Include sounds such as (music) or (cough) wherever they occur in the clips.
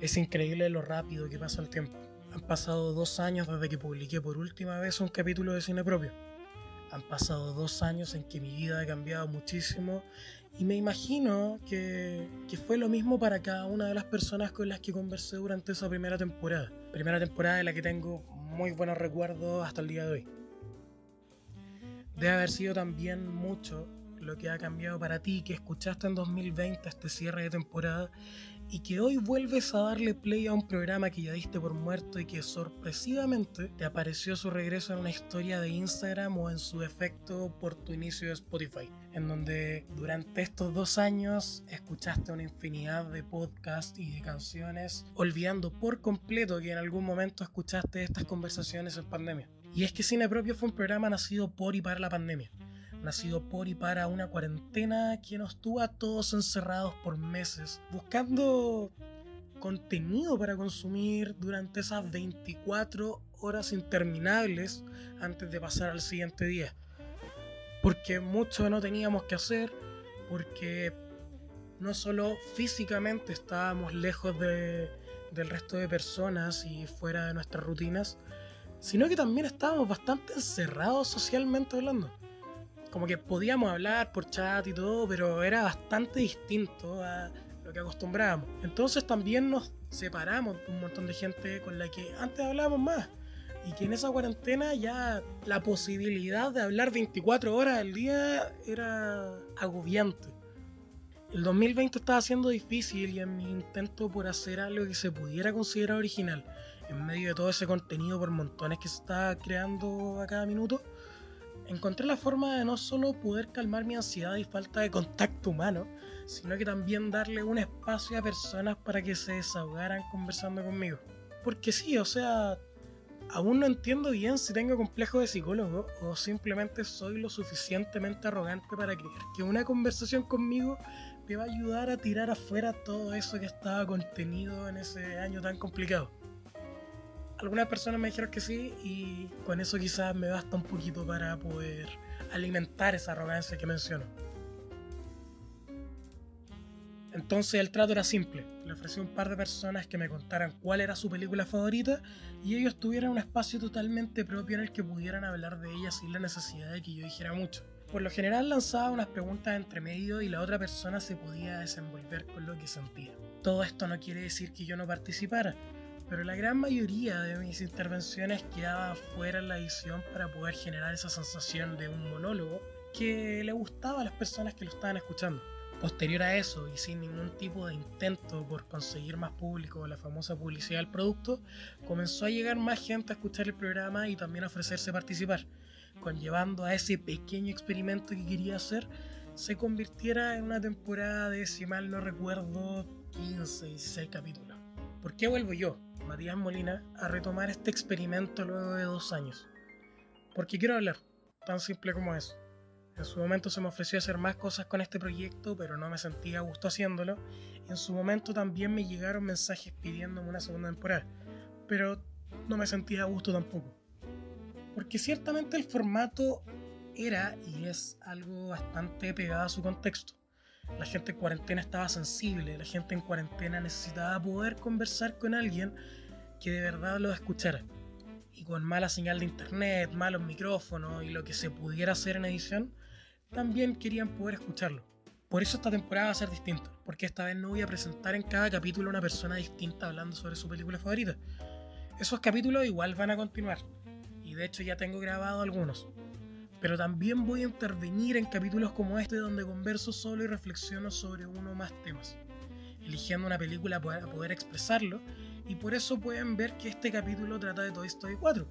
Es increíble lo rápido que pasa el tiempo. Han pasado dos años desde que publiqué por última vez un capítulo de cine propio. Han pasado dos años en que mi vida ha cambiado muchísimo y me imagino que, que, fue lo mismo para cada una de las personas con las que conversé durante esa primera temporada. Primera temporada de la que tengo muy buenos recuerdos hasta el día de hoy. Debe haber sido también mucho lo que ha cambiado para ti, que escuchaste en 2020 este cierre de temporada y que hoy vuelves a darle play a un programa que ya diste por muerto y que sorpresivamente te apareció su regreso en una historia de Instagram o en su efecto por tu inicio de Spotify, en donde durante estos dos años escuchaste una infinidad de podcasts y de canciones, olvidando por completo que en algún momento escuchaste estas conversaciones en pandemia. Y es que Cine Propio fue un programa nacido por y para la pandemia nacido por y para una cuarentena que nos tuvo a todos encerrados por meses, buscando contenido para consumir durante esas 24 horas interminables antes de pasar al siguiente día. Porque mucho no teníamos que hacer, porque no solo físicamente estábamos lejos de, del resto de personas y fuera de nuestras rutinas, sino que también estábamos bastante encerrados socialmente hablando como que podíamos hablar por chat y todo, pero era bastante distinto a lo que acostumbrábamos. Entonces también nos separamos de un montón de gente con la que antes hablábamos más. Y que en esa cuarentena ya la posibilidad de hablar 24 horas al día era agobiante. El 2020 estaba siendo difícil y en mi intento por hacer algo que se pudiera considerar original, en medio de todo ese contenido por montones que se estaba creando a cada minuto, encontré la forma de no solo poder calmar mi ansiedad y falta de contacto humano, sino que también darle un espacio a personas para que se desahogaran conversando conmigo. Porque sí, o sea, aún no entiendo bien si tengo complejo de psicólogo o simplemente soy lo suficientemente arrogante para creer que una conversación conmigo me va a ayudar a tirar afuera todo eso que estaba contenido en ese año tan complicado algunas personas me dijeron que sí y con eso quizás me basta un poquito para poder alimentar esa arrogancia que menciono. Entonces el trato era simple. Le ofrecí a un par de personas que me contaran cuál era su película favorita y ellos tuvieran un espacio totalmente propio en el que pudieran hablar de ella sin la necesidad de que yo dijera mucho. Por lo general lanzaba unas preguntas entre medio y la otra persona se podía desenvolver con lo que sentía. Todo esto no quiere decir que yo no participara, pero la gran mayoría de mis intervenciones quedaba fuera en la edición para poder generar esa sensación de un monólogo que le gustaba a las personas que lo estaban escuchando. Posterior a eso, y sin ningún tipo de intento por conseguir más público o la famosa publicidad del producto, comenzó a llegar más gente a escuchar el programa y también a ofrecerse participar, conllevando a ese pequeño experimento que quería hacer se convirtiera en una temporada de, si mal no recuerdo, 15, 16 capítulos. ¿Por qué vuelvo yo? Matías Molina a retomar este experimento luego de dos años. Porque quiero hablar, tan simple como eso. En su momento se me ofreció hacer más cosas con este proyecto, pero no me sentía a gusto haciéndolo. En su momento también me llegaron mensajes pidiéndome una segunda temporada, pero no me sentía a gusto tampoco. Porque ciertamente el formato era y es algo bastante pegado a su contexto. La gente en cuarentena estaba sensible, la gente en cuarentena necesitaba poder conversar con alguien que de verdad lo escuchara. Y con mala señal de internet, malos micrófonos y lo que se pudiera hacer en edición, también querían poder escucharlo. Por eso esta temporada va a ser distinta, porque esta vez no voy a presentar en cada capítulo una persona distinta hablando sobre su película favorita. Esos capítulos igual van a continuar, y de hecho ya tengo grabado algunos. Pero también voy a intervenir en capítulos como este donde converso solo y reflexiono sobre uno o más temas, eligiendo una película para poder expresarlo y por eso pueden ver que este capítulo trata de Toy Story 4.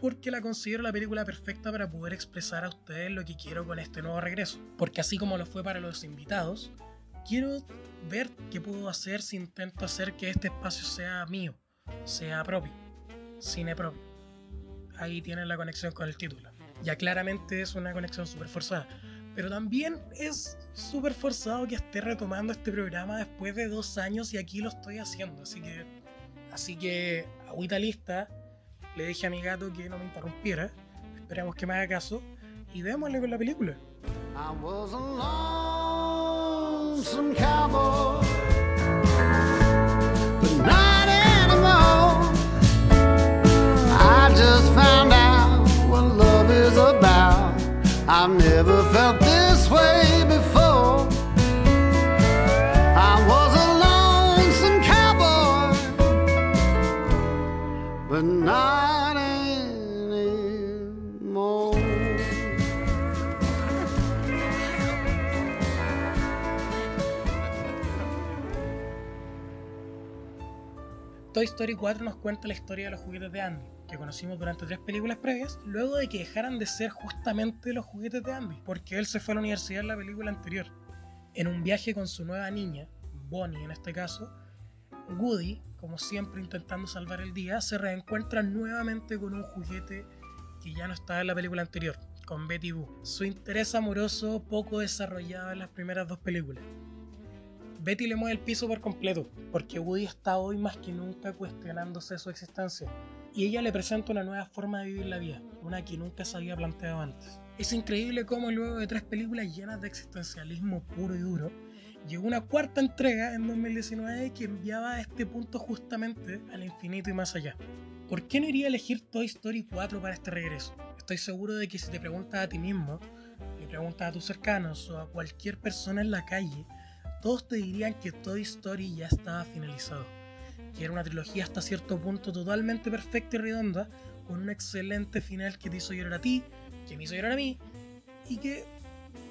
Porque la considero la película perfecta para poder expresar a ustedes lo que quiero con este nuevo regreso. Porque así como lo fue para los invitados, quiero ver qué puedo hacer si intento hacer que este espacio sea mío, sea propio, cine propio. Ahí tienen la conexión con el título. Ya claramente es una conexión súper forzada. Pero también es súper forzado que esté retomando este programa después de dos años y aquí lo estoy haciendo. Así que Así que, agüita lista, le dije a mi gato que no me interrumpiera. Esperemos que me haga caso y démosle con la película. I've never felt this way before. I was a lonesome cowboy, but not anymore. Toy Story 4 nos cuenta la historia de los juguetes de Andy, que conocimos durante tres películas previas, luego de que dejaran de ser justamente los juguetes de Andy, porque él se fue a la universidad en la película anterior. En un viaje con su nueva niña, Bonnie en este caso, Woody, como siempre intentando salvar el día, se reencuentra nuevamente con un juguete que ya no estaba en la película anterior, con Betty Boo. Su interés amoroso poco desarrollado en las primeras dos películas. Betty le mueve el piso por completo, porque Woody está hoy más que nunca cuestionándose su existencia, y ella le presenta una nueva forma de vivir la vida, una que nunca se había planteado antes. Es increíble cómo luego de tres películas llenas de existencialismo puro y duro, llegó una cuarta entrega en 2019 que enviaba a este punto justamente al infinito y más allá. ¿Por qué no iría a elegir Toy Story 4 para este regreso? Estoy seguro de que si te preguntas a ti mismo, le preguntas a tus cercanos o a cualquier persona en la calle, todos te dirían que Toy Story ya estaba finalizado, que era una trilogía hasta cierto punto totalmente perfecta y redonda, con un excelente final que te hizo llorar a ti, que me hizo llorar a mí, y que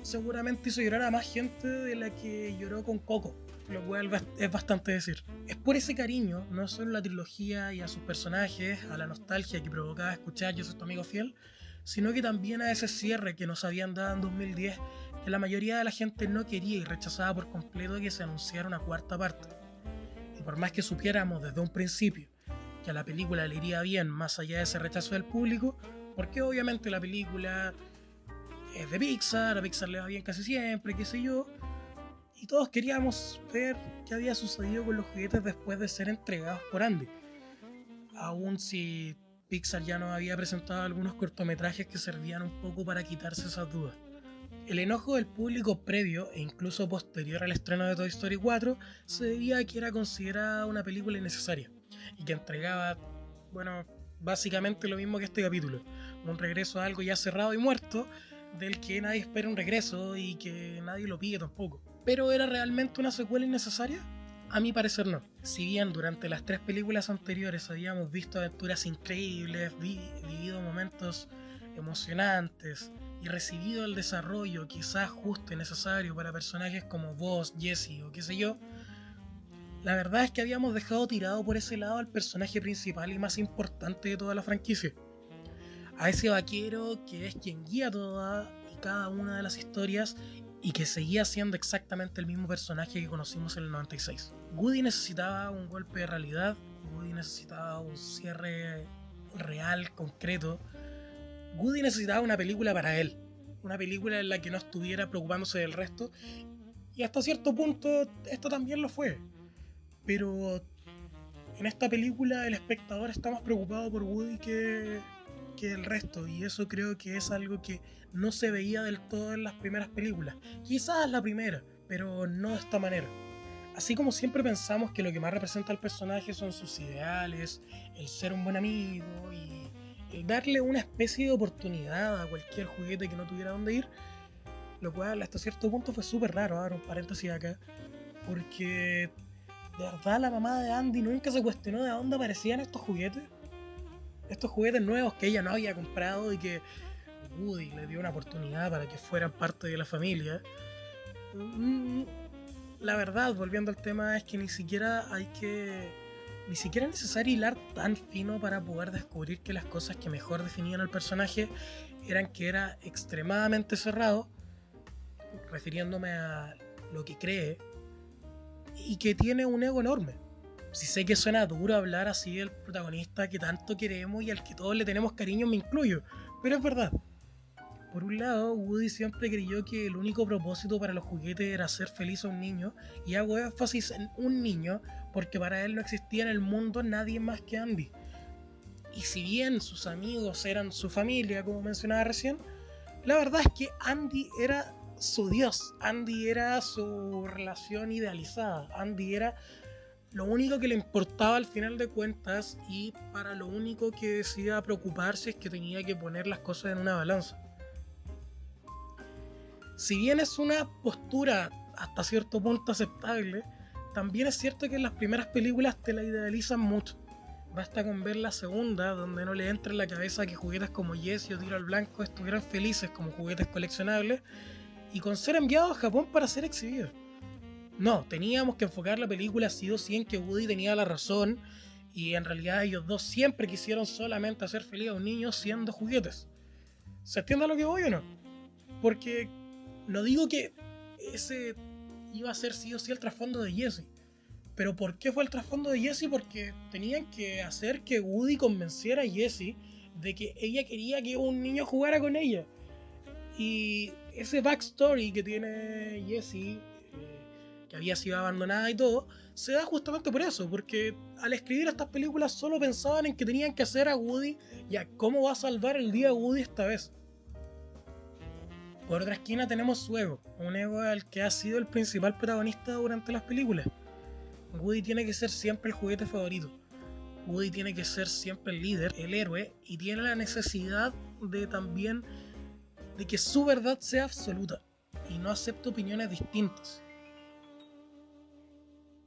seguramente hizo llorar a más gente de la que lloró con Coco, lo cual es bastante decir. Es por ese cariño, no solo a la trilogía y a sus personajes, a la nostalgia que provocaba escuchar Yo soy tu amigo fiel, sino que también a ese cierre que nos habían dado en 2010 que la mayoría de la gente no quería y rechazaba por completo que se anunciara una cuarta parte. Y por más que supiéramos desde un principio que a la película le iría bien más allá de ese rechazo del público, porque obviamente la película es de Pixar, a Pixar le va bien casi siempre, qué sé yo, y todos queríamos ver qué había sucedido con los juguetes después de ser entregados por Andy. Aún si Pixar ya nos había presentado algunos cortometrajes que servían un poco para quitarse esas dudas. El enojo del público previo e incluso posterior al estreno de Toy Story 4 se debía a que era considerada una película innecesaria y que entregaba, bueno, básicamente lo mismo que este capítulo, un regreso a algo ya cerrado y muerto, del que nadie espera un regreso y que nadie lo pide tampoco. ¿Pero era realmente una secuela innecesaria? A mi parecer no. Si bien durante las tres películas anteriores habíamos visto aventuras increíbles, vivido momentos emocionantes, y recibido el desarrollo quizás justo y necesario para personajes como vos, Jesse o qué sé yo, la verdad es que habíamos dejado tirado por ese lado al personaje principal y más importante de toda la franquicia. A ese vaquero que es quien guía toda y cada una de las historias y que seguía siendo exactamente el mismo personaje que conocimos en el 96. Woody necesitaba un golpe de realidad, Woody necesitaba un cierre real, concreto, Woody necesitaba una película para él, una película en la que no estuviera preocupándose del resto, y hasta cierto punto esto también lo fue. Pero en esta película el espectador está más preocupado por Woody que, que el resto, y eso creo que es algo que no se veía del todo en las primeras películas. Quizás la primera, pero no de esta manera. Así como siempre pensamos que lo que más representa al personaje son sus ideales, el ser un buen amigo y darle una especie de oportunidad a cualquier juguete que no tuviera dónde ir, lo cual hasta cierto punto fue súper raro, ahora un paréntesis acá, porque de verdad la mamá de Andy nunca se cuestionó de dónde aparecían estos juguetes, estos juguetes nuevos que ella no había comprado y que Woody le dio una oportunidad para que fueran parte de la familia. Mm, la verdad, volviendo al tema, es que ni siquiera hay que ni siquiera es necesario hilar tan fino para poder descubrir que las cosas que mejor definían al personaje eran que era extremadamente cerrado, refiriéndome a lo que cree, y que tiene un ego enorme. Si sé que suena duro hablar así del protagonista que tanto queremos y al que todos le tenemos cariño, me incluyo, pero es verdad. Por un lado, Woody siempre creyó que el único propósito para los juguetes era hacer feliz a un niño, y hago énfasis en un niño porque para él no existía en el mundo nadie más que Andy. Y si bien sus amigos eran su familia, como mencionaba recién, la verdad es que Andy era su dios, Andy era su relación idealizada, Andy era lo único que le importaba al final de cuentas y para lo único que decía preocuparse es que tenía que poner las cosas en una balanza. si bien es una postura hasta cierto punto aceptable, también es cierto que en las primeras películas te la idealizan mucho. Basta con ver la segunda, donde no le entra en la cabeza que juguetes como Jesse o Tiro al Blanco estuvieran felices como juguetes coleccionables y con ser enviados a Japón para ser exhibidos. No, teníamos que enfocar la película sí o sí en que Woody tenía la razón y en realidad ellos dos siempre quisieron solamente hacer feliz a un niño siendo juguetes. ¿Se entiende lo que voy o no? Porque no digo que ese iba a ser sí o sí el trasfondo de Jesse. Pero ¿por qué fue el trasfondo de Jesse? Porque tenían que hacer que Woody convenciera a Jesse de que ella quería que un niño jugara con ella. Y ese backstory que tiene Jessie, eh, que había sido abandonada y todo, se da justamente por eso, porque al escribir estas películas solo pensaban en que tenían que hacer a Woody y a cómo va a salvar el día Woody esta vez. Por otra esquina tenemos su ego, un ego al que ha sido el principal protagonista durante las películas. Woody tiene que ser siempre el juguete favorito. Woody tiene que ser siempre el líder, el héroe, y tiene la necesidad de también de que su verdad sea absoluta y no acepte opiniones distintas.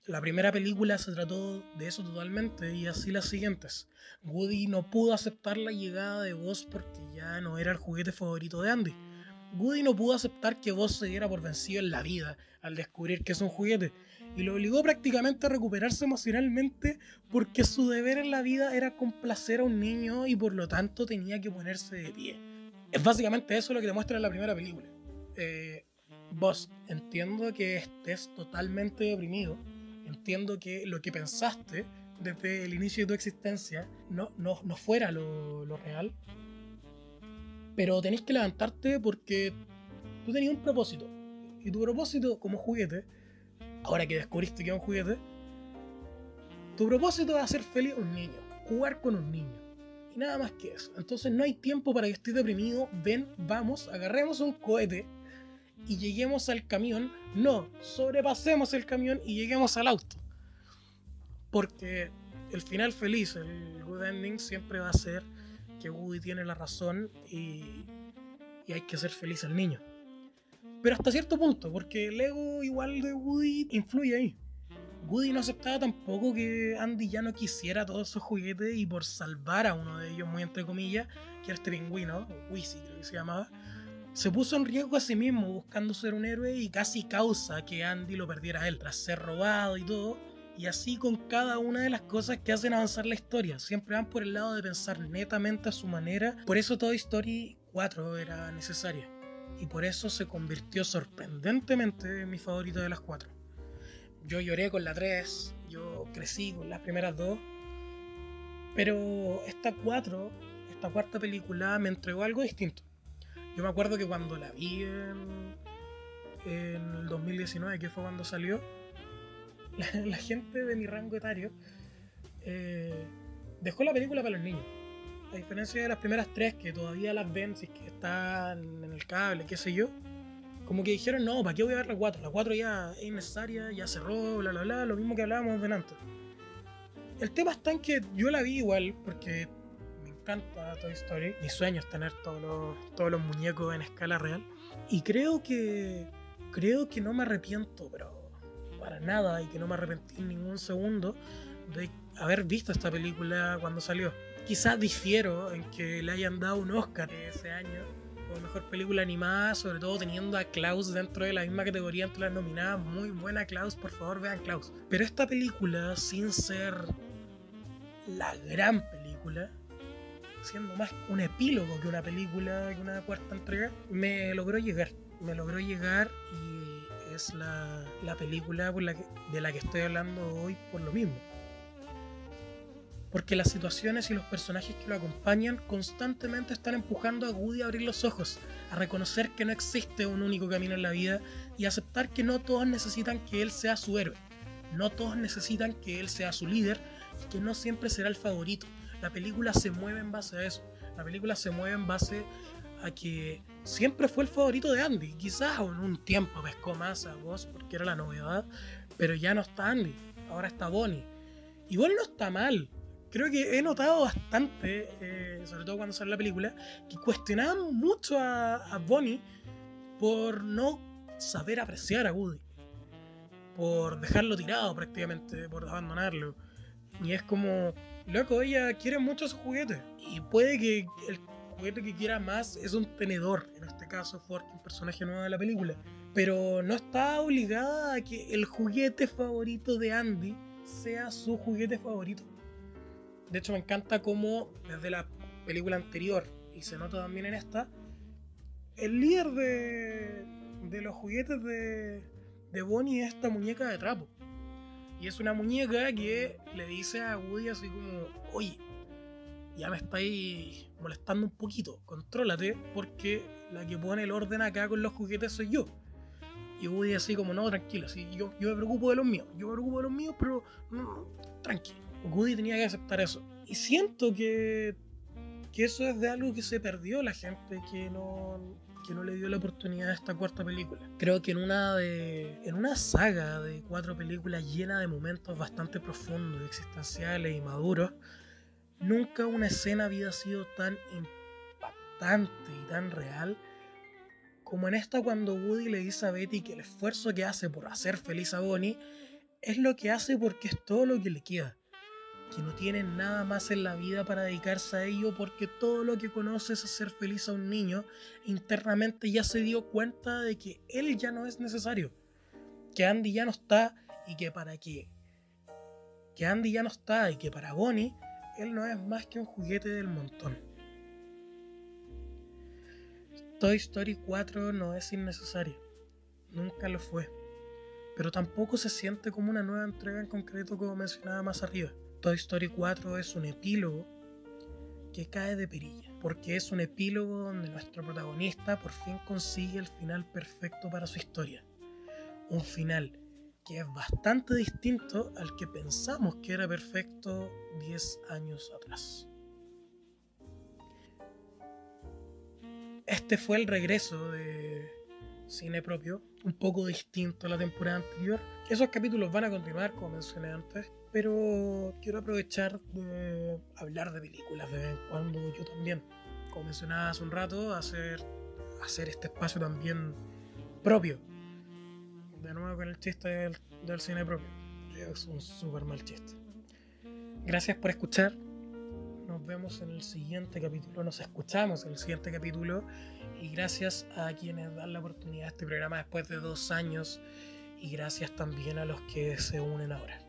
La primera película se trató de eso totalmente y así las siguientes. Woody no pudo aceptar la llegada de Buzz porque ya no era el juguete favorito de Andy. Woody no pudo aceptar que Buzz se diera por vencido en la vida al descubrir que es un juguete y lo obligó prácticamente a recuperarse emocionalmente porque su deber en la vida era complacer a un niño y por lo tanto tenía que ponerse de pie. Es básicamente eso lo que te muestra en la primera película. Eh, vos, entiendo que estés totalmente deprimido, entiendo que lo que pensaste desde el inicio de tu existencia no, no, no fuera lo, lo real, pero tenés que levantarte porque tú tenías un propósito. Y tu propósito como juguete ahora que descubriste que es un juguete, tu propósito es hacer feliz a un niño, jugar con un niño. Y nada más que eso. Entonces no hay tiempo para que estés deprimido. Ven, vamos, agarremos un cohete y lleguemos al camión. No, sobrepasemos el camión y lleguemos al auto. Porque el final feliz, el good ending, siempre va a ser que Woody tiene la razón y, y hay que ser feliz al niño pero hasta cierto punto, porque el ego igual de Woody influye ahí. Woody no aceptaba tampoco que Andy ya no quisiera todos esos juguetes y por salvar a uno de ellos, muy entre comillas, que era este pingüino, Wizzy creo que se llamaba, se puso en riesgo a sí mismo buscando ser un héroe y casi causa que Andy lo perdiera a él tras ser robado y todo. Y así con cada una de las cosas que hacen avanzar la historia. Siempre van por el lado de pensar netamente a su manera. Por eso Toy Story 4 era necesaria y por eso se convirtió sorprendentemente en mi favorito de las cuatro. Yo lloré con la 3, yo crecí con las primeras dos, pero esta 4, esta cuarta película me entregó algo distinto. Yo me acuerdo que cuando la vi en, en el 2019, que fue cuando salió, (laughs) la, gente de mi rango etario eh, dejó la película para los niños a diferencia de las primeras tres que todavía las ven si es que están en el cable, qué sé yo, como que dijeron, no, ¿para qué voy a ver la 4? La 4 ya es innecesaria, ya cerró, bla, bla, bla, lo mismo que hablábamos delante. El tema está en que yo la vi igual, porque me encanta Toy Story. Mi sueño es tener todos los, todos los muñecos en escala real. Y creo que, creo que no me arrepiento, pero para nada, y que no me arrepentí en ningún segundo de haber visto esta película cuando salió. Quizás difiero en que le hayan dado un Oscar ese año como mejor película animada, sobre todo teniendo a Klaus dentro de la misma categoría entre las nominadas. Muy buena Klaus, por favor vean Klaus. Pero esta película, sin ser la gran película, siendo más un epílogo que una película, que una cuarta entrega, me logró llegar. Me logró llegar es la, la película por la que, de la que estoy hablando hoy por lo mismo. Porque las situaciones y los personajes que lo acompañan constantemente están empujando a Woody a abrir los ojos, a reconocer que no existe un único camino en la vida y aceptar que no todos necesitan que él sea su héroe, no todos necesitan que él sea su líder y que no siempre será el favorito. La película se mueve en base a eso, la película se mueve en base a que siempre fue el favorito de Andy, quizás en un tiempo pescó más a vos porque era la novedad, pero ya no está Andy, ahora está Bonnie. Y Bonnie no está mal, creo que he notado bastante, eh, sobre todo cuando sale la película, que cuestionaban mucho a, Bonnie por no saber apreciar a Woody, por dejarlo tirado prácticamente, por abandonarlo. Y es como, loco, ella quiere mucho su juguete. Y puede que el juguete que quiera más es un tenedor, en este caso Fork, un personaje nuevo de la película. Pero no está obligada a que el juguete favorito de Andy sea su juguete favorito. De hecho, me encanta cómo desde la película anterior, y se nota también en esta, el líder de, de los juguetes de, de Bonnie es esta muñeca de trapo. Y es una muñeca que le dice a Woody así como, oye, ya me estáis molestando un poquito, contrólate, porque la que pone el orden acá con los juguetes soy yo. Y Woody así como, no, tranquilo, yo, yo me preocupo de los míos, yo me preocupo de los míos, pero no, tranquilo. Woody tenía que aceptar eso. Y siento que, que eso es de algo que se perdió la gente, que no, que no le dio la oportunidad a esta cuarta película. Creo que en una de en una saga de cuatro películas llena de momentos bastante profundos, existenciales y maduros, nunca una escena había sido tan impactante y tan real como en esta cuando Woody le dice a Betty que el esfuerzo que hace por hacer feliz a Bonnie es lo que hace porque es todo lo que le queda que no tiene nada más en la vida para dedicarse a ello porque todo lo que conoce es hacer feliz a un niño, internamente ya se dio cuenta de que él ya no es necesario, que Andy ya no está y que para qué, que Andy ya no está y que para Bonnie él no es más que un juguete del montón. Toy Story 4 no es innecesario, nunca lo fue, pero tampoco se siente como una nueva entrega en concreto como mencionaba más arriba. Toy Story 4 es un epílogo que cae de perilla, porque es un epílogo donde nuestro protagonista por fin consigue el final perfecto para su historia. Un final que es bastante distinto al que pensamos que era perfecto 10 años atrás. Este fue el regreso de cine propio, un poco distinto a la temporada anterior. Esos capítulos van a continuar, como mencioné antes, pero quiero aprovechar de hablar de películas de vez en cuando yo también. Como mencionaba hace un rato, hacer, hacer este espacio también propio. De nuevo con el chiste del, cine propio. Es un súper mal chiste. Gracias por escuchar. Nos vemos en el siguiente capítulo. Nos escuchamos en el siguiente capítulo. Y gracias a quienes dan la oportunidad a este programa después de dos años. Y gracias también a los que se unen ahora.